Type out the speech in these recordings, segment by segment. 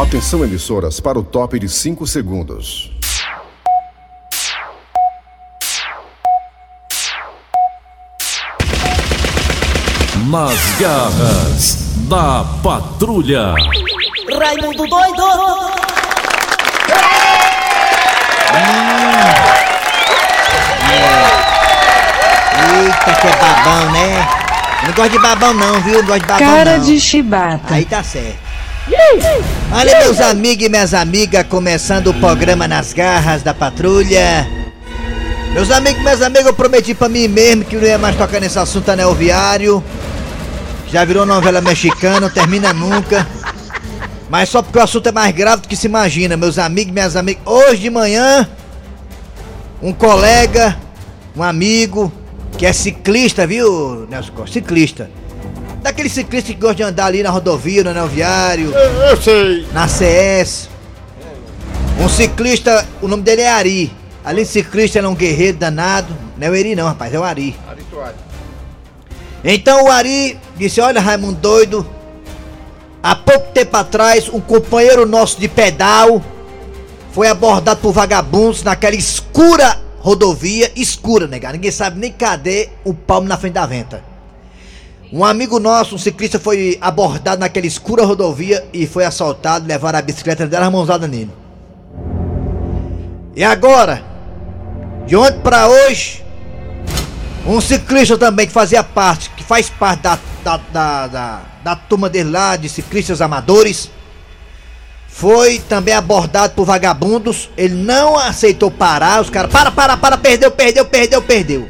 Atenção, emissoras, para o top de 5 segundos. Nas garras da patrulha. Raimundo doido! Eita, que é babão, né? Não gosto de babão não, viu? Não gosto de babão Cara não. de chibata. Aí tá certo. Olha, meus amigos e minhas amigas, começando o programa Nas Garras da Patrulha. Meus amigos e minhas amigas, eu prometi pra mim mesmo que não ia mais tocar nesse assunto anel viário. Já virou novela mexicana, não termina nunca. Mas só porque o assunto é mais grave do que se imagina, meus amigos e minhas amigas. Hoje de manhã, um colega, um amigo, que é ciclista, viu, Nelson Costa? Ciclista. Daquele ciclista que gosta de andar ali na rodovia, no anel viário, Eu sei. na CS. Um ciclista, o nome dele é Ari. Além de ciclista, ele é um guerreiro danado. Não é o Eri não, rapaz, é o Ari. Então o Ari disse, olha Raimundo doido, há pouco tempo atrás um companheiro nosso de pedal foi abordado por vagabundos naquela escura rodovia, escura, negado. Ninguém sabe nem cadê o palmo na frente da venta. Um amigo nosso, um ciclista, foi abordado naquela escura rodovia e foi assaltado, levaram a bicicleta dela a mãozada nele. E agora, de ontem pra hoje, um ciclista também que fazia parte, que faz parte da, da, da, da, da turma dele lá, de ciclistas amadores, foi também abordado por vagabundos. Ele não aceitou parar, os caras, para, para, para, perdeu, perdeu, perdeu, perdeu.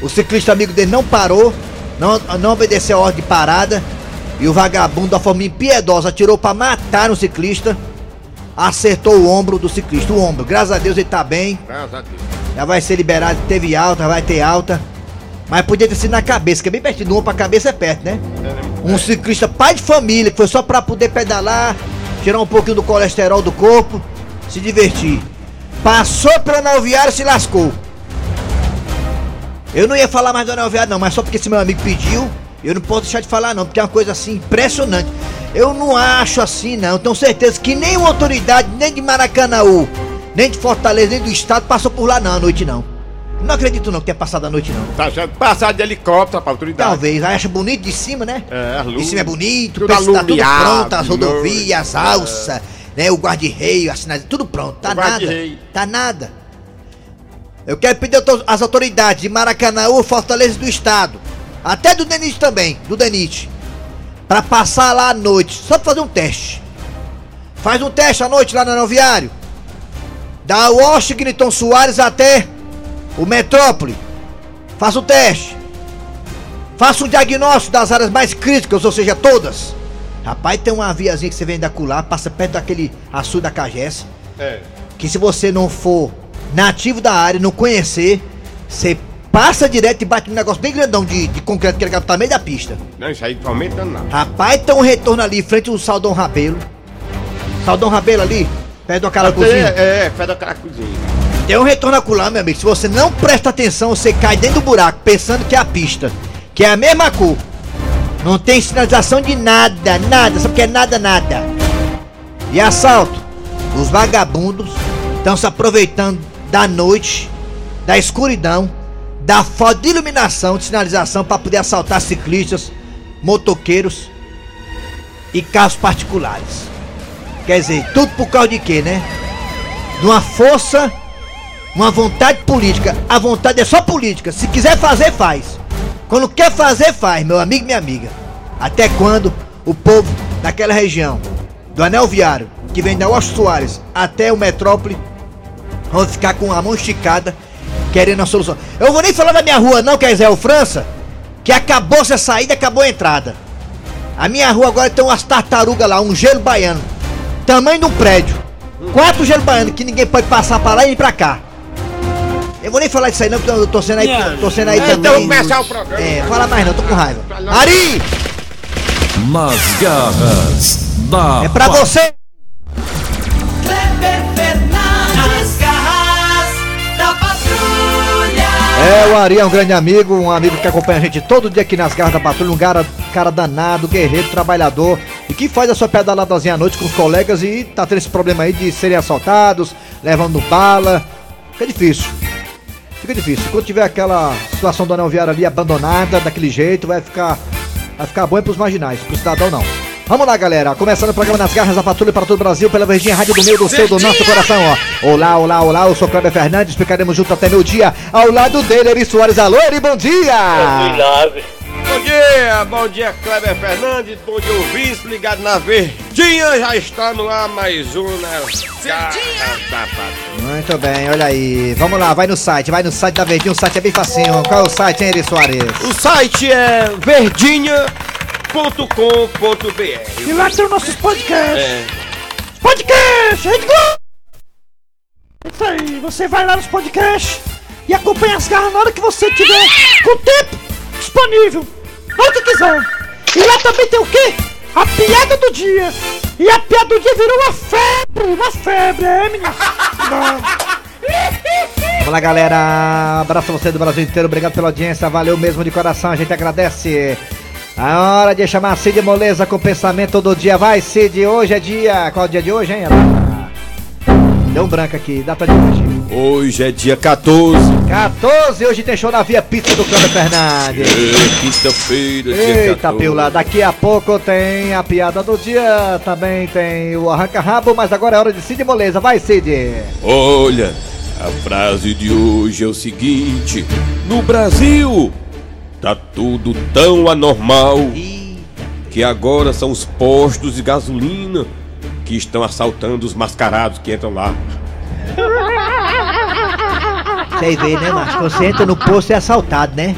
O ciclista amigo dele não parou, não, não obedeceu a ordem de parada. E o vagabundo, da forma impiedosa, atirou pra matar o ciclista. Acertou o ombro do ciclista, o ombro. Graças a Deus ele tá bem. Graças a Deus. Já vai ser liberado, teve alta, vai ter alta. Mas podia ter sido na cabeça, que é bem pertinho do ombro pra cabeça é perto, né? Um ciclista pai de família, que foi só pra poder pedalar, tirar um pouquinho do colesterol do corpo, se divertir. Passou pelo anel viário e se lascou. Eu não ia falar mais do anel viário não, mas só porque esse meu amigo pediu, eu não posso deixar de falar não, porque é uma coisa assim impressionante. Eu não acho assim não, tenho certeza que nenhuma autoridade, nem de Maracanãú, nem de Fortaleza, nem do estado passou por lá não à noite não. Não acredito não que tenha passado a noite não. Tá achando passar de helicóptero pra autoridade. Talvez, aí acha bonito de cima, né? É, as De cima é bonito, Tudo pensa tá tudo pronto, as rodovias, as alças, né? O guarda-reio, as sinais, tudo pronto. Tá O nada. Tá nada. Eu quero pedir às autoridades de Maracanã, Fortaleza do Estado, até do DENIT também, do DENIT, pra passar lá à noite, só pra fazer um teste. Faz um teste à noite lá no aeroviário. Da Washington Soares até o Metrópole. Faça o teste. Faça um diagnóstico das áreas mais críticas, ou seja, todas. Rapaz, tem uma viazinha que você vem da Cular, passa perto daquele açude da Cagés, É. que se você não for nativo da área, não conhecer, você passa direto e bate num negócio bem grandão de, de concreto que ele tá no meio da pista. Não, isso aí não aumenta nada. Rapaz, tem um retorno ali, frente ao Saldão Rabelo. Saldão Rabelo ali, perto do Caracuzinho. É, é, fé da caracuzinha. Tem um retorno acular, meu amigo. Se você não presta atenção, você cai dentro do buraco, pensando que é a pista. Que é a mesma cor. Não tem sinalização de nada, nada. O que é nada, nada? E assalto. Os vagabundos estão se aproveitando da noite, da escuridão, da falta de iluminação, de sinalização para poder assaltar ciclistas, motoqueiros e carros particulares. Quer dizer, tudo por causa de quê, né? De uma força uma vontade política. A vontade é só política. Se quiser fazer, faz. Quando quer fazer, faz, meu amigo e minha amiga. Até quando o povo daquela região, do anel viário, que vem da Washington Soares até o metrópole, vão ficar com a mão esticada, querendo a solução. Eu vou nem falar da minha rua, não, que é Israel França, que acabou essa saída, acabou a entrada. A minha rua agora tem umas tartarugas lá, um gelo baiano. Tamanho de um prédio. Quatro gelo baiano que ninguém pode passar pra lá e ir pra cá. Eu vou nem falar disso aí não, porque eu tô sendo aí, tô sendo aí Então também. vamos começar o programa. É, fala mais não, tô com raiva. Ari, Nas garras da é pra você. Kleber É, o Ari é um grande amigo, um amigo que acompanha a gente todo dia aqui nas garras da patrulha, um cara, cara danado, guerreiro, trabalhador. e que faz a sua pedaladazinha à noite com os colegas e tá tendo esse problema aí de serem assaltados, levando bala. Fica difícil. Fica difícil. Quando tiver aquela situação do anel viário ali abandonada, daquele jeito, vai ficar. Vai ficar bom é pros marginais, pro cidadão não. Vamos lá, galera. Começando o programa Nas Garras da Patrulha para todo o Brasil, pela Verdinha Rádio do meio do seu, do nosso coração, ó. Olá, olá, olá. Eu sou Cláudio Fernandes. Ficaremos juntos até meu dia. Ao lado dele, Eri Soares. Alô, Eri, bom dia! Bom dia, bom dia, Kleber Fernandes, bom dia, ouvintes, ligado na Verdinha, já está no ar mais um, né? Verdinha! Da Patrulha. Muito bem, olha aí. Vamos lá, vai no site, vai no site da Verdinha. O site é bem facinho. Qual é o site, hein, Eri Soares? O site é verdinha.com.br. E lá tem os nossos podcasts. É, Podcast! Rede Globo! Isso aí, você vai lá nos podcasts e acompanha as garras na hora que você tiver com tempo disponível. Na hora que quiser. E lá também tem o quê? A piada do dia. E a piada do dia virou uma febre, uma febre, é. Vamos lá, galera. Abraço a você do Brasil inteiro. Obrigado pela audiência. Valeu mesmo de coração. A gente agradece. A hora de chamar Cid Moleza com o pensamento do dia. Vai, Cid. Hoje é dia. Qual é o dia de hoje, hein? Deu um branco aqui. Data de hoje. Hoje é dia 14, 14. Hoje tem show na Via Pizza do Cláudio Fernandes. é quinta-feira, dia Eita, 14. Pila, daqui a pouco tem a piada do dia, também tem o arranca-rabo, mas agora é hora de Cid Moleza. Vai, Cid! Olha, a frase de hoje é o seguinte: No Brasil, tá tudo tão anormal que agora são os postos de gasolina que estão assaltando os mascarados que entram lá. Vocês veem, né, Márcio? Quando você entra no posto é assaltado, né?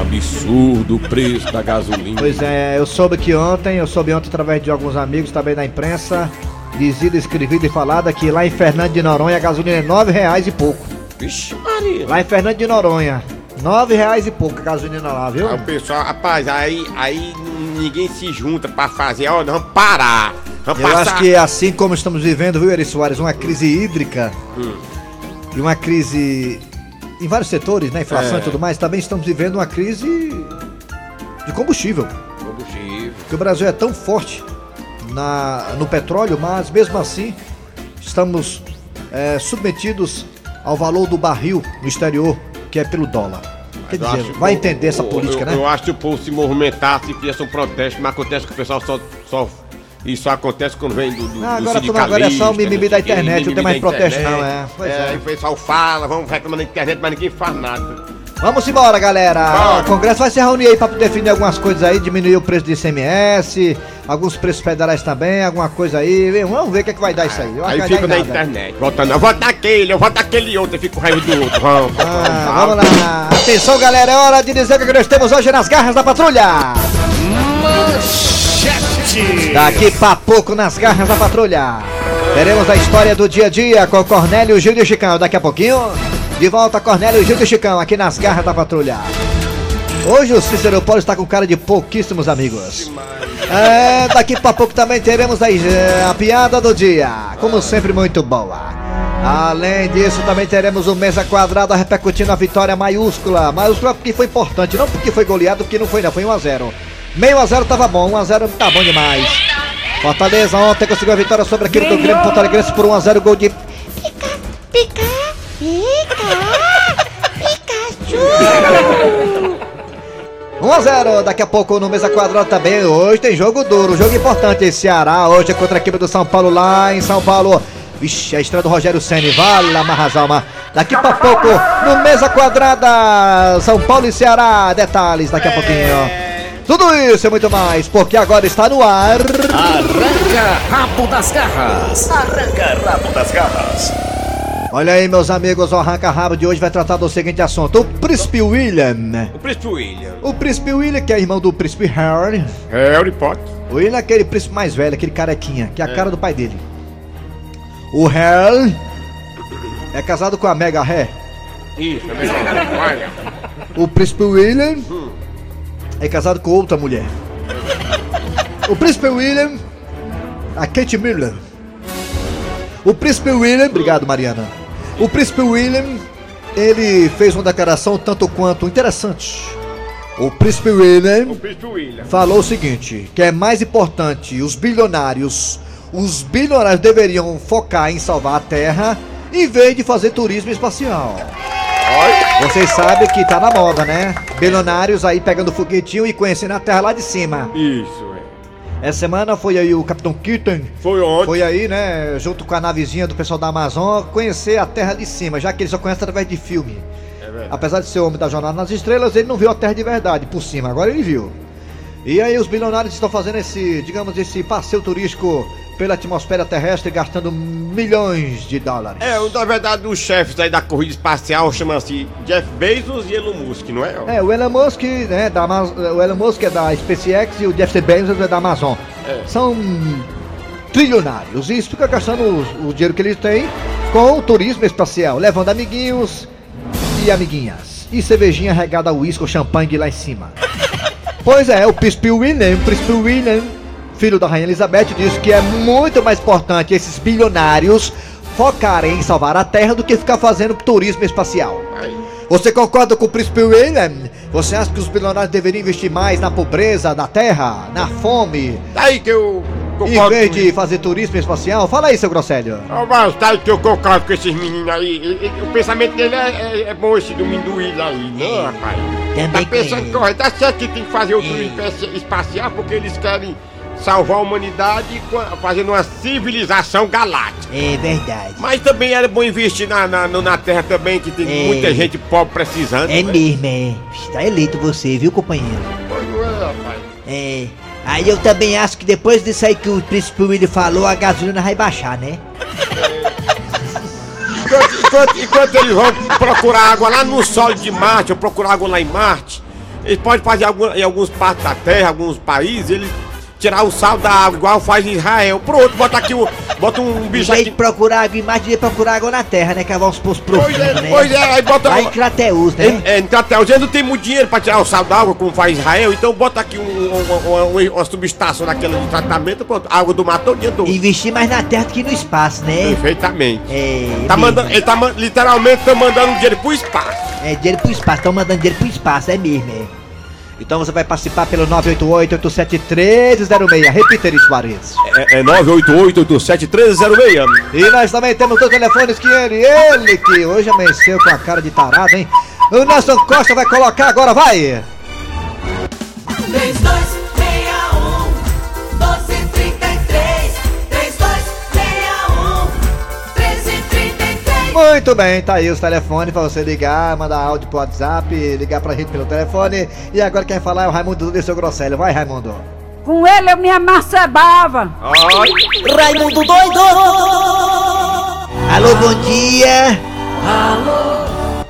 Absurdo o preço da gasolina. Pois é, eu soube que ontem, eu soube ontem através de alguns amigos também da imprensa, dizido, escrevido e falado que lá em Fernando de Noronha a gasolina é nove reais e pouco. Vixe, Maria. Lá em Fernando de Noronha, nove reais e pouco a gasolina lá, viu? Aí o pessoal, rapaz, aí, aí ninguém se junta pra fazer, ó, vamos parar. Vamos Eu passar. acho que assim como estamos vivendo, viu, Eri Soares, uma crise hídrica e uma crise em vários setores, né? Inflação É. e tudo mais, também estamos vivendo uma crise de combustível. Combustível. Porque o Brasil é tão forte na, no petróleo, mas mesmo assim estamos é, submetidos ao valor do barril no exterior, que é pelo dólar. Quer Eu dizer, que vai entender essa o- política, eu, né? Eu acho que o povo se movimentasse e fizesse um protesto, mas acontece que o pessoal só. só isso acontece quando vem do. do Ah, do agora tudo agora é só o mimimi não da internet, não tem mais protesto não, é. Pois é. E o pessoal fala, vamos reclamar na internet, mas ninguém faz nada. Vamos embora, galera! O Congresso vai se reunir aí pra definir algumas coisas aí, diminuir o preço de ICMS, alguns preços federais também, alguma coisa aí. Vamos ver o que, é que vai dar isso aí. Aí fica na nada. internet, votando, eu voto naquele, eu voto naquele outro, eu fico raiva do outro. Vamos, Ah, vamos lá! Atenção, galera! É hora de dizer o que nós temos hoje nas garras da patrulha! Daqui pra pouco nas garras da patrulha. Teremos a história do dia a dia com Cornélio Gil e Chicão. Daqui a pouquinho, de volta Cornélio Gil e Chicão aqui nas garras da patrulha. Hoje o Cícero está com cara de pouquíssimos amigos. É, daqui pra pouco também teremos a, eh, a piada do dia. Como sempre, muito boa. Além disso, também teremos o Mesa Quadrada repercutindo a vitória maiúscula. Maiúscula porque foi importante, não porque foi goleado, porque não foi não, foi 1x0. Meio a 0 tava bom, 1x0 tá bom demais. Fortaleza ontem conseguiu a vitória sobre a equipe do Grêmio Porto Alegre por 1x0, gol de Pica, pica, Pikachu. 1x0, daqui a pouco no Mesa Quadrada também. Hoje tem jogo duro, jogo importante. Ceará hoje é contra a equipe do São Paulo lá em São Paulo. Vixe, a estreia do Rogério Senni, vale a Marrazalma. Daqui pra pouco no Mesa Quadrada, São Paulo e Ceará. Detalhes daqui a pouquinho. Tudo isso e muito mais, porque agora está no ar. Arranca rabo das garras. Arranca rabo das garras. Olha aí, meus amigos, o Arranca Rabo de hoje vai tratar do seguinte assunto: o Príncipe William. O príncipe William. O Príncipe William, que é irmão do Príncipe Harry. Harry Potter. O William é aquele príncipe mais velho, aquele carequinha, que é a cara do pai dele. O Harry é casado com a Mega Ré. Isso, é melhor. O príncipe William é casado com outra mulher. O príncipe William, a Kate Miller. O príncipe William, obrigado Mariana. O príncipe William, ele fez uma declaração tanto quanto interessante. O príncipe William O príncipe William. falou o seguinte: que é mais importante os bilionários. Os bilionários deveriam focar em salvar a Terra em vez de fazer turismo espacial. Vocês sabem que tá na moda, né? Bilionários aí pegando foguetinho e conhecendo a Terra lá de cima. Isso. Essa semana foi aí o Capitão Kitten. Foi ontem. Foi aí, né, junto com a navezinha do pessoal da Amazon, conhecer a Terra de cima, já que ele só conhece através de filme. É verdade. Apesar de ser homem da Jornada nas Estrelas, ele não viu a Terra de verdade por cima, agora ele viu. E aí os bilionários estão fazendo esse, digamos, esse passeio turístico pela atmosfera terrestre, gastando milhões de dólares. É, um, na verdade, os chefes aí da corrida espacial chama-se Jeff Bezos e Elon Musk, não é? É, o Elon Musk, né, da, o Elon Musk é da SpaceX e o Jeff Bezos é da Amazon. É. São trilionários e isso fica gastando o, o dinheiro que eles têm com o turismo espacial, levando amiguinhos e amiguinhas. E cervejinha regada a uísque ou champanhe de lá em cima. Pois é, o príncipe William, o príncipe William, filho da rainha Elizabeth, disse que é muito mais importante esses bilionários focarem em salvar a Terra do que ficar fazendo turismo espacial. Você concorda com o príncipe William? Você acha que os bilionários deveriam investir mais na pobreza da Terra, na fome, aí que eu em vez de fazer turismo espacial? Fala aí, seu Grosselho. Ó, mas tá aí que eu concordo com esses meninos aí. E- e- o pensamento dele é, é- é bom esse do Minduíla aí, não, rapaz? Também tá pensando correto. Tá certo que tem que fazer o turismo espa- espacial porque eles querem salvar a humanidade fazendo uma civilização galáctica. É verdade. Mas também era bom investir na, na, na Terra também, que tem É. muita gente pobre precisando. É né? mesmo, é. Está eleito você, viu, companheiro? Pois não é, rapaz. É. Aí eu também acho que depois disso aí que o príncipe William falou, a gasolina vai baixar, né? Enquanto, enquanto- enquanto eles vão procurar água lá no solo de Marte, ou procurar água lá em Marte, eles podem fazer algum, em alguns partes da Terra, alguns países, eles tirar o sal da água, igual faz em Israel. Pronto, bota aqui o. Bota um bicho aqui. procurar água de procurar água na terra, né? Cavar uns poços Pois profundos, é, né? pois é, aí bota. Lá em Crateus, né? É, é, em Crateus, eles não tem muito dinheiro pra tirar o sal da água, como faz Israel, então bota aqui um- um- uma, uma, subestação daquela de tratamento, pronto, água do mar todo dia todo. Investir mais na terra do que no espaço, né? Perfeitamente. É. Tá mesmo. mandando, ele tá literalmente tá mandando dinheiro pro espaço. É dinheiro pro espaço, estão mandando dinheiro pro espaço, é mesmo, é. Então você vai participar pelo 988-87306. Repita isso, Soares. É, é 988-87306. E nós também temos dois telefones que ele, ele que hoje amanheceu com a cara de tarado, hein? O Nelson Costa vai colocar agora, vai! 3261 Muito bem, tá aí os telefones pra você ligar, mandar áudio pro WhatsApp, ligar pra gente pelo telefone. E agora quem vai falar é o Raimundo do seu Grosselho. Vai, Raimundo. Com ele eu me amancebava. Raimundo doido Alô, bom dia! Alô!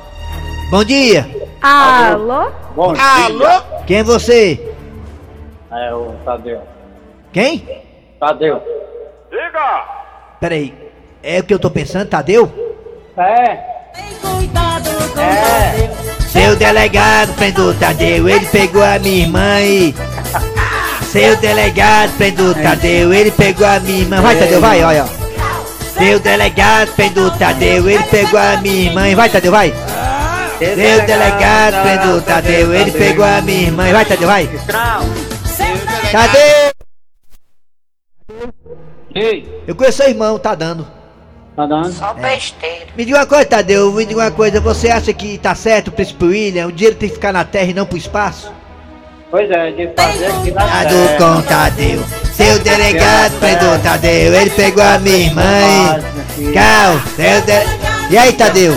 Bom dia! Alô? Alô? Quem é você? É o Tadeu. Quem? Tadeu. Peraí, é o que eu tô pensando, Tadeu? É. Cuidado com É. Seu delegado prendeu o Tadeu, ele pegou a minha irmã e. Seu delegado prendeu o Tadeu, ele pegou a minha irmã. Vai, Tadeu, vai, olha. Seu delegado prendeu o Tadeu, ele pegou a minha irmã. Vai, Tadeu, vai. Seu delegado prendeu o Tadeu, ele pegou a minha irmã. Vai, Tadeu, vai. Tadeu! Ei, Eu conheço seu irmão, tá dando. Tá dando? Me diga uma coisa, Tadeu, me diga uma coisa. Você acha que tá certo o príncipe William? O dinheiro tem que ficar na terra e não pro espaço? Pois é, de fazer aqui na Tado terra. com Tadeu. Seu delegado prendeu Tadeu, ele pegou a minha irmã e... Cal, seu de... E aí, Tadeu?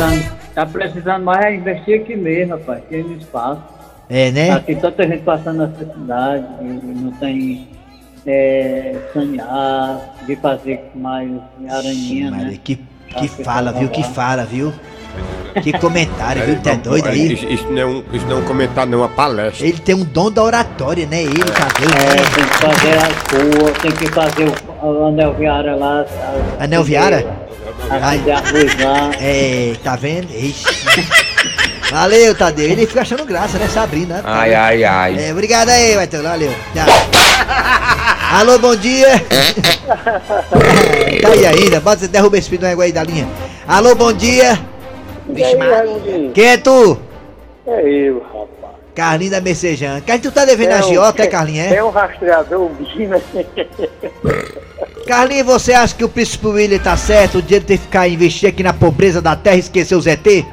Tá precisando mais é investir aqui mesmo, rapaz, no espaço. É, né? Aqui tanta gente passando necessidade, e não tem é, sanear, de fazer mais aranhinha, Maria, né? que, que fala, viu? Que fala, viu? Que comentário, viu? Tá doido aí? Isso, isso não é um, isso não é um comentário, não é uma palestra. Ele tem um dom da oratória, né? Ele, Tadeu, É, né? tem que fazer as ruas, tem que fazer o, o anel viária lá. a- Anel viária? A. É, tá vendo? Ixi. Valeu, Tadeu. Ele fica achando graça, né? Sabrina. Ai, ai, ai. É, obrigado aí, Matheus. Valeu. Tchau. Alô, bom dia. tá aí ainda. Bota, derruba esse do aí da linha. Alô, bom dia. Vixe, Maria. Quem é tu? É eu, rapaz. Carlinho da Mercejana. Carlinho, tu tá devendo a Giota, é, Carlinho, é? Tem um rastreador, um Bina. Carlinho, você acha que o príncipe William tá certo? O dinheiro tem que ficar investido aqui na pobreza da terra e esquecer o ZT?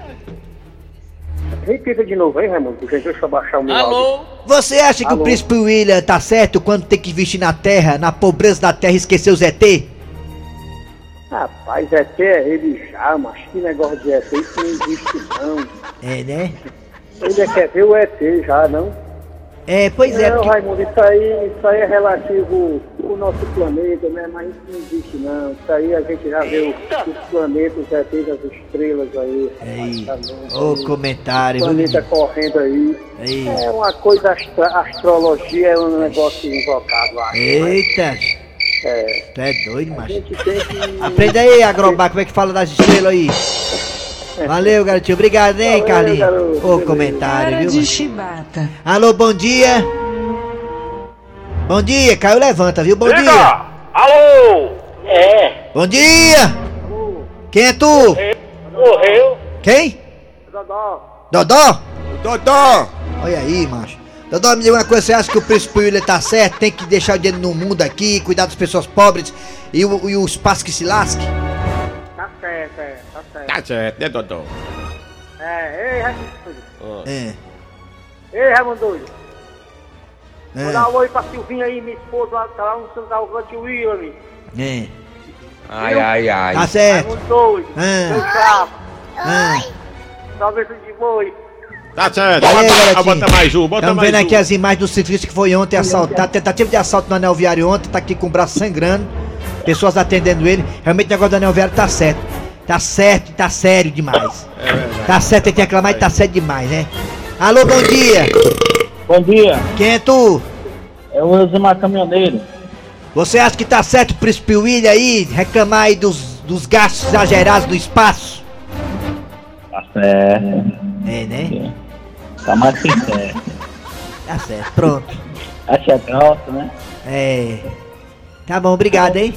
Repita de novo, hein, Raimundo? Porque deixa eu baixar o meu áudio. Você acha que o Alô? príncipe William tá certo quando tem que investir na terra, na pobreza da terra e esquecer o ZT? Rapaz, ET é ele já, mas que negócio de ET, isso não existe não. É, né? Ele é quer ver o ET já, não? É, pois é. não, porque- Raimundo, isso aí, isso aí é relativo ao nosso planeta, né? Mas isso não existe não. Isso aí a gente já vê os, planetas, os ETs, as estrelas aí. Aí, rapaz, tá longe ô aí. comentário, O planeta viu? correndo aí. Aí. É uma coisa, astra, astrologia é um negócio invocado, acho. Eita, É, tu é doido, macho. que... Aprenda aí, Agrobar, como é que fala das estrelas aí. Valeu, garotinho. Obrigado, hein, Carlinhos. Ô, comentário, viu? mano? chibata. Alô, bom dia. Bom dia, Caio levanta, viu? Bom dia. Diga! Alô! É, Bom dia. Quem é tu? morreu. Quem? Dodó, Dodó? Dodó! Olha aí, macho. Dodó, me diga uma coisa, você acha que o príncipe William tá certo? Tem que deixar o dinheiro no mundo aqui, cuidar das pessoas pobres e o, e o espaço que se lasque? tá certo, é, tá certo. Tá certo, né, Dodó? É, ei, Raimundo. É. Ei, Raimundo doido. Vou dar É. um oi pra Silvinha aí, minha esposa, lá, tá lá no Santa Alcante William. É. Ai, ai, ai. Tá certo. Raimundo doido. Ah. Meu chapa. Ah. Talvez de boi. Tá certo. Aí, Bota, bota mais um, bota Estamos mais vendo um. aqui as imagens do ciclista que foi ontem assaltado, tentativa de assalto no anel viário ontem, tá aqui com o braço sangrando, pessoas atendendo ele. Realmente o negócio do anel viário tá certo. Tá certo, tá sério demais. Tá certo, tem que reclamar e tá sério demais, né? Alô, bom dia! Bom dia, Quem é tu? é o Elzimar Caminhoneiro. Você acha que tá certo o príncipe William aí reclamar aí dos, dos gastos exagerados do espaço? Tá certo, É, né? tá mais sincero. Tá certo, pronto. Acho é grossa, né? É. Tá bom, obrigado, hein?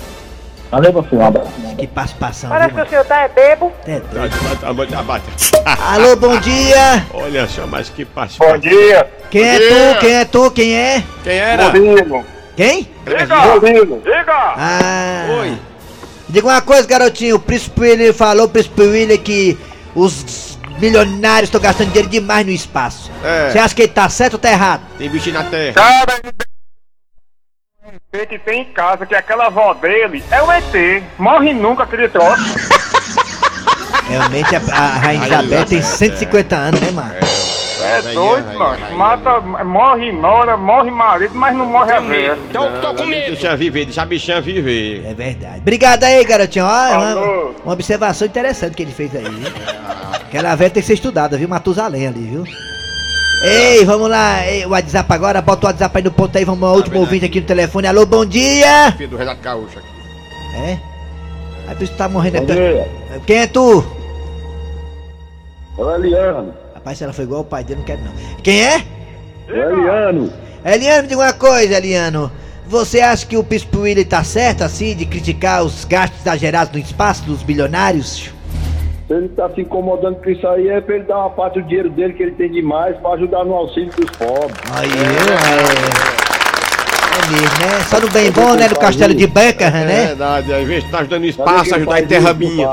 Valeu, filho, um abraço. Que participação, Parece viu, que o senhor tá é bebo. É doido. Tá, tá, tá, bate. Alô, bom dia! Olha só, mas que participação. Bom dia! Quem é dia. tu? Quem é tu? Quem é? Quem era? Rodrigo! Quem? Diga! Rodrigo! Diga! Ah. Oi. Diga uma coisa, garotinho. O príncipe William falou, o príncipe William, que os milionários estão gastando dinheiro demais no espaço. É. Você acha que ele tá certo ou tá errado? Tem bicho na terra. Cara, que tem em casa que aquela avó dele é um ET. Morre nunca aquele troço. Realmente a, a Rainha Ai, Isabel tem é. 150 anos, né, mano? É Rainha, doido, rainha, mano. Mata, morre nora, morre marido, mas não morre a velha. Tô, tô com medo. Deixa viver, deixa a bichinha viver. É verdade. Obrigado aí, garotinho. Ó, é uma, uma observação interessante que ele fez aí, viu? Aquela velha tem que ser estudada, viu? Matusalém ali, viu? Ei, vamos lá. Ei, o WhatsApp agora, bota o WhatsApp aí no ponto aí, vamos ao último vendo ouvinte aqui. aqui no telefone. Alô, bom dia! Filho do Renato Gaúcho aqui. É? Isso tu tá morrendo. Bom é dia, pe- Quem é tu? é o Eliano. Rapaz, se ela foi igual o pai dele, não quero não. Quem é? É o Eliano. Eliano, me diga uma coisa, Eliano. Você acha que o Príncipe William tá certo, assim, de criticar os gastos exagerados no espaço dos bilionários? Se ele tá se incomodando com isso aí, é pra ele dar uma parte do dinheiro dele que ele tem demais pra ajudar no auxílio dos pobres. Aí, é. É mesmo, né? Só no bem bom, né? No castelo de Buckingham, É né? verdade, às vezes tá ajudando espaço, ajudar em terra minha.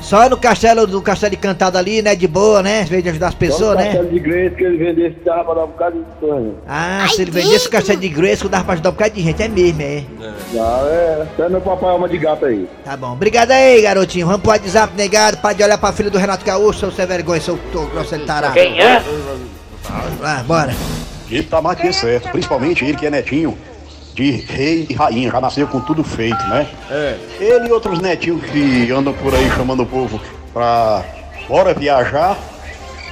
Só no castelo do castelo de cantado ali, né? De boa, né? Às vezes de ajudar as pessoas, né? castelo de Grace que ele vendesse dava pra dar um bocado de sonho. Ah, se ele vendesse o castelo de Grace, dava pra ajudar um bocado de gente, é mesmo, é. Já é, até meu papai alma de gato aí. Tá bom. Obrigado aí, garotinho. Vamos pro WhatsApp negado, para de olhar pra filha do Renato Gaúcho, seu sem vergonha, seu grosseiro tarado. Quem é? Lá, bora. Ele tá mais que certo, principalmente ele que é netinho de rei e rainha, já nasceu com tudo feito, né? É. Ele e outros netinhos que andam por aí chamando o povo pra bora viajar,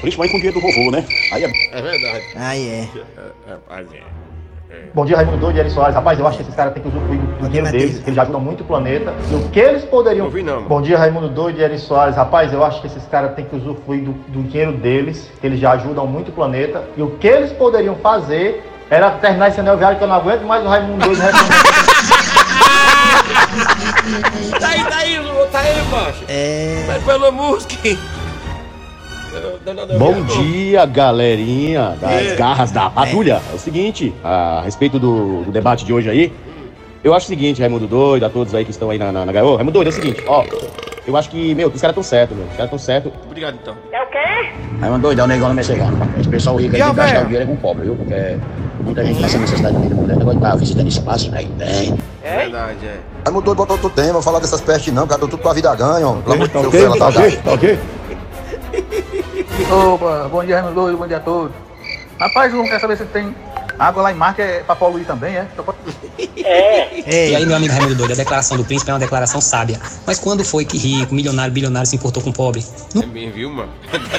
principalmente com o dinheiro do vovô, né? Aí é É verdade. Aí é. É, rapaz, é. Bom dia, Raimundo Doido e Eri Soares. Rapaz, eu acho que esses caras têm que usufruir do dinheiro deles, que eles ajudam muito o planeta. E o que eles poderiam. Não vi não. Bom dia, Raimundo Doido e Eri Soares. Rapaz, eu acho que esses caras têm que usufruir do, do dinheiro deles, que eles já ajudam muito o planeta. E o que eles poderiam fazer era terminar esse anel viário que eu não aguento mais o Raimundo Doido reclamando. Tá aí, tá aí, Lu, tá aí, macho. É. Mas pela música. Bom dia, galerinha das garras da patrulha. É o seguinte, a respeito do, do debate de hoje aí, eu acho o seguinte, Raimundo Doido, a todos aí que estão aí na, na, na gaiola. Raimundo Doido, é o seguinte, ó, eu acho que, meu, os caras estão certos, meu, os caras estão certos. Obrigado, então. É o quê? Raimundo Doido, é um negócio não me chegando. Esse pessoal rico aí tem que gastar o dinheiro com pobre, viu? Porque muita gente nessa necessidade da vida mulher, negócio tá visitando espaço, aí tem. É verdade, é. Raimundo Doido botou outro tema, falar dessas pestes não, cara, tudo com a vida ganha, ó. Pelo amor de Tá Deus, ok? ela Tá ok? Tá ok? Opa, bom dia, Raimundo Doido, bom dia a todos. Rapaz, João, quer saber se tem água lá em mar que é pra poluir também, é? E aí, meu amigo Raimundo Doido, a declaração do príncipe é uma declaração sábia. Mas quando foi que rico, milionário, bilionário se importou com pobre? É bem, viu, mano?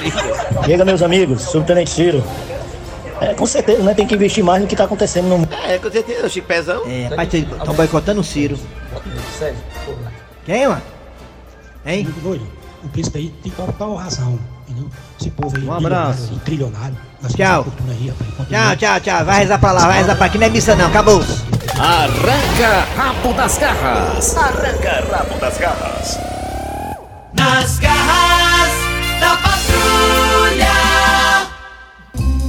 Chega, meus amigos, subtenente Ciro. É, com certeza, né? Tem que investir mais no que tá acontecendo no mundo. É, com certeza, Chico Pezão. É, rapaz, estão boicotando o Ciro. Quem, mano? Hein? Doido, o príncipe aí tem total razão, entendeu? Esse povo aí, Um abraço. e trilionário. Tchau. aí, Tchau, tchau, tchau. Vai rezar pra lá, vai rezar pra aqui. Não é missa não, acabou. Arranca rabo das garras. Arranca rabo das garras. Nas garras da patrulha.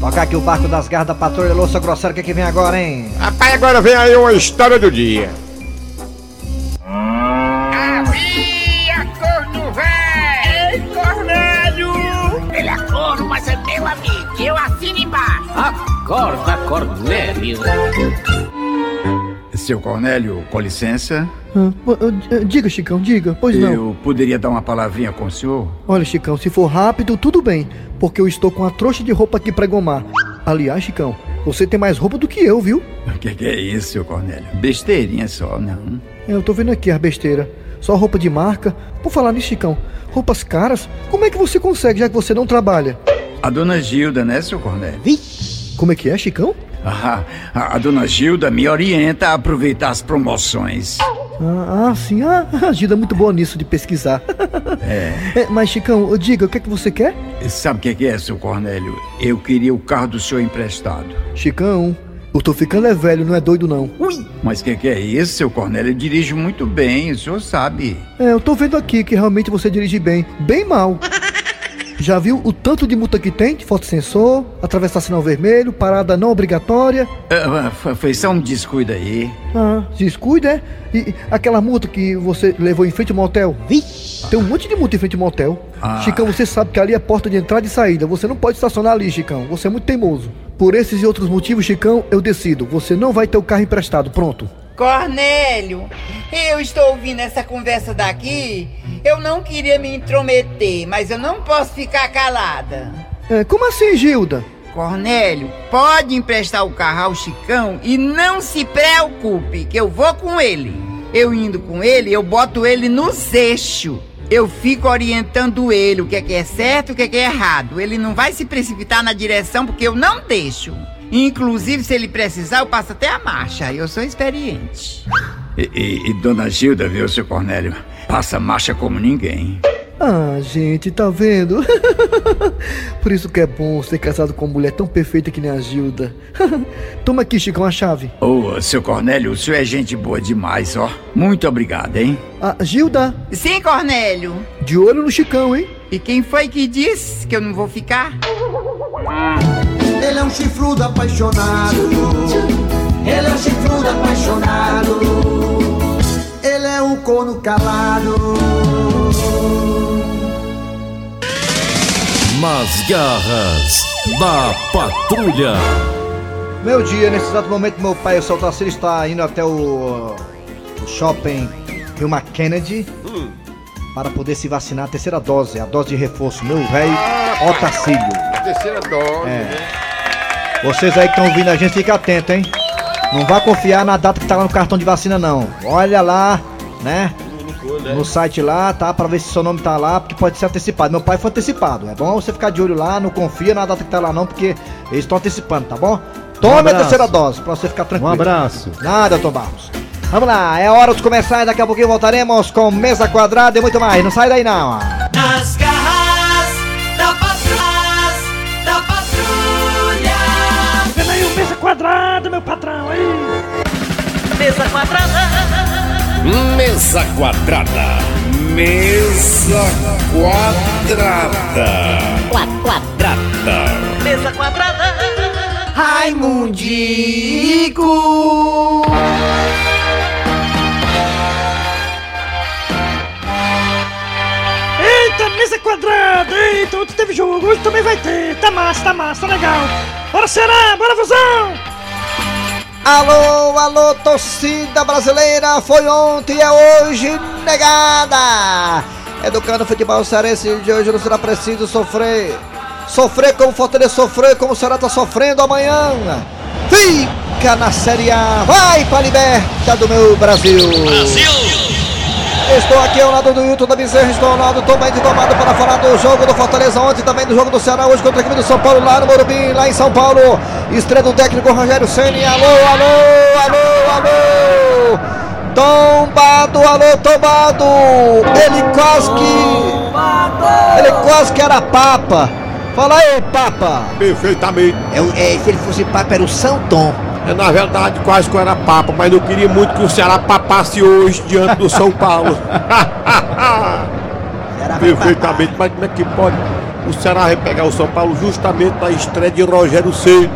Tocar aqui o barco das garras da patrulha Louça Grosseira, o que, que vem agora, hein? Rapaz, agora vem aí uma história do dia. Havia corno velho! Ei, Cornélio! Ele é corno, mas é meu amigo. Eu assino embaixo. Acorda, Cornélio. Seu Cornélio, com licença, Ah, diga, Chicão, diga. Pois não. eu poderia dar uma palavrinha com o senhor? Olha, Chicão, se for rápido, tudo bem. Porque eu estou com a trouxa de roupa aqui pra gomar. Aliás, Chicão, você tem mais roupa do que eu, viu? O que, que é isso, seu Cornélio? Besteirinha só, não? É, eu tô vendo aqui as besteiras. Só roupa de marca. Por falar nisso, Chicão, roupas caras, como é que você consegue, já que você não trabalha? A dona Gilda, né, seu Cornélio? Como é que é, Chicão? Ah, a, dona Gilda me orienta a aproveitar as promoções. Ah, ah, sim. Ah, a Gilda é muito boa nisso de pesquisar. É. É, mas, Chicão, diga, o que é que você quer? Sabe o que, que é, seu Cornélio? Eu queria o carro do senhor emprestado. Chicão, eu tô ficando é velho, não é doido não. Mas o que, que é isso, seu Cornélio? Eu dirijo muito bem, o senhor sabe. É, eu tô vendo aqui que realmente você dirige bem. Bem mal. Já viu o tanto de multa que tem de fotossensor, atravessar sinal vermelho, parada não obrigatória? Ah, foi- só um descuido aí. Ah, descuida, é? E aquela multa que você levou em frente ao motel? Tem um monte de multa em frente ao motel. Ah. Chicão, você sabe que ali é porta de entrada e saída. Você não pode estacionar ali, Chicão. Você é muito teimoso. Por esses e outros motivos, Chicão, eu decido. Você não vai ter o carro emprestado. Pronto. Cornélio, eu estou ouvindo essa conversa daqui. Eu não queria me intrometer, mas eu não posso ficar calada. É, como assim, Gilda? Cornélio, pode emprestar o carro ao Chicão e não se preocupe, que eu vou com ele. Eu indo com ele, eu boto ele nos eixos. Eu fico orientando ele o que é que é certo e o que é que é errado. Ele não vai se precipitar na direção porque eu não deixo. Inclusive, se ele precisar, eu passo até a marcha. Eu sou experiente. E, e- e dona Gilda, viu, seu Cornélio? Passa marcha como ninguém. Ah, gente, tá vendo? Por isso que é bom ser casado com uma mulher tão perfeita que nem a Gilda. Toma aqui, Chicão, a chave. Ô, seu Cornélio, o senhor é gente boa demais, ó. Muito obrigado, hein? Ah, Gilda, Sim, Cornélio. de olho no Chicão, hein? E quem foi que disse que eu não vou ficar? Ele é um chifrudo apaixonado. Ele é um chifrudo apaixonado. Ele é um corno calado. Nas garras da patrulha. Meu dia, nesse exato momento, meu pai, o seu Tarcísio, está indo até o, o shopping Rio Kennedy para poder se vacinar a terceira dose, a dose de reforço. Meu velho Otacílio. Terceira dose, É. né? Vocês aí que estão ouvindo a gente, fica atento, hein? Não vá confiar na data que tá lá no cartão de vacina, não. Olha lá, né? No site lá, tá? Pra ver se seu nome tá lá, porque pode ser antecipado. Meu pai foi antecipado. É bom você ficar de olho lá, não confia na data que tá lá, não, porque eles estão antecipando, tá bom? Tome a abraço. terceira dose, pra você ficar tranquilo. Um abraço. Nada, Tom Barros. Vamos lá, é hora de começar e daqui a pouquinho voltaremos com mesa quadrada e muito mais. Não sai daí, não. ó. Nas quadrada, meu patrão, aí. Mesa quadrada. Mesa quadrada. Mesa quadrada. Quadrada. Mesa quadrada. Raimundico. Eita, mesa quadrada! Teve jogo, hoje também vai ter. Tá massa, tá massa, tá legal. Bora será, bora fusão! Alô, alô, torcida brasileira, foi ontem e é hoje negada. Educando o futebol cearense de hoje não será preciso sofrer. Sofrer como o Fortaleza sofreu, como o Ceará tá sofrendo amanhã. Fica na Série A, vai pra liberta do meu Brasil. Brasil! Estou aqui ao lado do Hilton da Bezerra, estou ao lado totalmente tomado para falar do jogo do Fortaleza ontem, também do jogo do Ceará hoje contra a equipe do São Paulo lá no Morumbi, lá em São Paulo. Estreia do técnico Rogério Ceni. Alô, alô, alô, alô. Tombado, alô, tombado. Ele quase que Ele quase que era papa. Fala aí, papa. Perfeitamente. É, é, se ele fosse papa era o São Tom. É, na verdade, quase que eu era papa, mas eu queria muito que o Ceará papasse hoje diante do São Paulo. Perfeitamente, mas como é que pode? O Ceará pegar o São Paulo justamente na estreia de Rogério Ceni.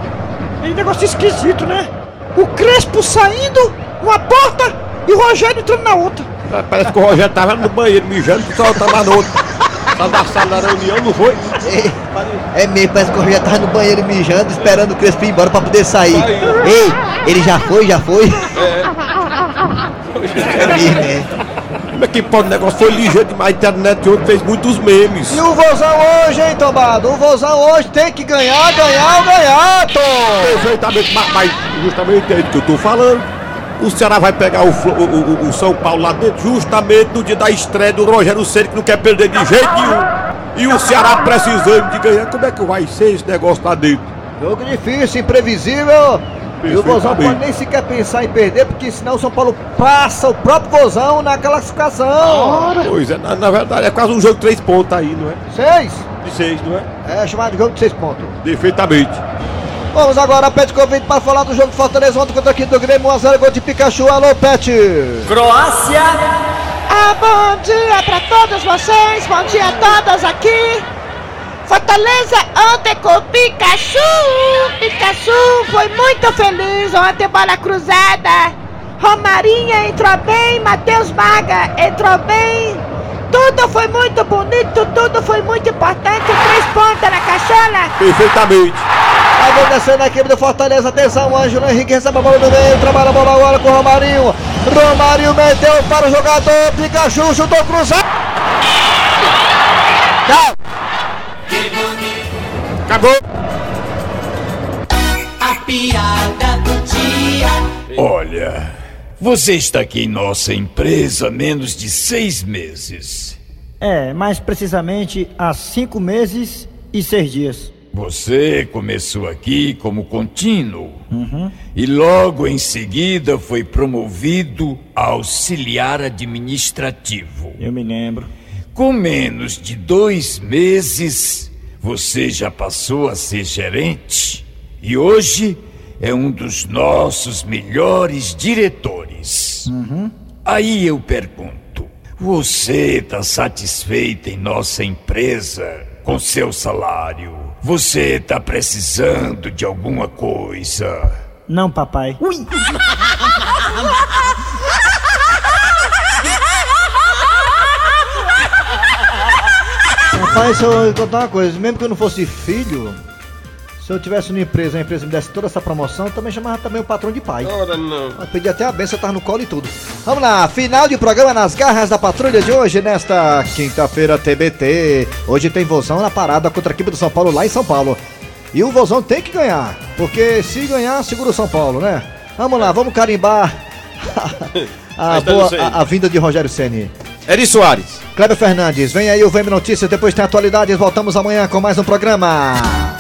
E negócio esquisito, né? O Crespo saindo, uma porta e o Rogério entrando na outra. Parece que o Rogério tava no banheiro mijando, o pessoal tava no outro. Tá na sala da reunião, não foi? É mesmo, parece que o Rogério tava no banheiro mijando, esperando o Crespo ir embora pra poder sair. Ei, ele já foi, já foi? É mesmo, é. Como é que pode? O negócio foi ligeiro demais. A internet ontem fez muitos memes. E o Vozão hoje, hein, Tombado? O Vozão hoje tem que ganhar, ganhar ganhar, Tom! Perfeitamente, mas, mas justamente é isso que eu tô falando. O Ceará vai pegar o, o- o- o São Paulo lá dentro, justamente no dia da estreia do Rogério Ceni que não quer perder de jeito nenhum. E o Ceará precisando de ganhar. Como é que vai ser esse negócio lá dentro? Jogo difícil, imprevisível. E o Vozão pode nem sequer pensar em perder, porque senão o São Paulo passa o próprio Vozão na classificação. Pois é, na, na verdade é quase um jogo de três pontos aí, não é? Seis? De seis, não é? É chamado de jogo de seis pontos. Perfeitamente. Vamos agora, Pet Convite, para falar do jogo Fortaleza ontem contra a equipe do Grêmio, 1x0, gol de Pikachu. Alô, Pet! Croácia. Ah, bom dia pra todos vocês, bom dia a todas aqui. Fortaleza ontem com o Pikachu. Pikachu foi muito feliz ontem, bola cruzada. Romarinha entrou bem, Matheus Maga entrou bem. Tudo foi muito bonito, tudo foi muito importante. Três pontas na cachola. Perfeitamente. Aí vem descendo a equipe do Fortaleza, atenção, Ângelo Henrique recebe a bola do meio, trabalha a bola agora com o Romarinho. Romarinho meteu para o jogador, Pikachu chutou cruzado. Tchau. Acabou. A piada do dia. Olha, você está aqui em nossa empresa há menos de seis meses. É, mais precisamente há cinco meses e seis dias. Você começou aqui como contínuo Uhum. e logo em seguida foi promovido a auxiliar administrativo. Eu me lembro. Com menos de dois meses, você já passou a ser gerente e hoje é um dos nossos melhores diretores. Uhum. Aí eu pergunto: você está satisfeito em nossa empresa com seu salário? Você está precisando de alguma coisa? Não, papai. Rapaz, se eu contar uma coisa, mesmo que eu não fosse filho, se eu tivesse uma empresa, a empresa me desse toda essa promoção, eu também chamava também o patrão de pai. Ora não. Eu pedi até a benção, tava no colo e tudo. Vamos lá, final de programa nas garras da patrulha de hoje, nesta quinta-feira TBT. Hoje tem vozão na parada contra a equipe do São Paulo lá em São Paulo. E o vozão tem que ganhar, porque se ganhar, segura o São Paulo, né? Vamos lá, vamos carimbar a, boa- a- a vinda de Rogério Ceni. Eri Soares. Kleber Fernandes, vem aí o VM Notícias, depois tem atualidades, voltamos amanhã com mais um programa.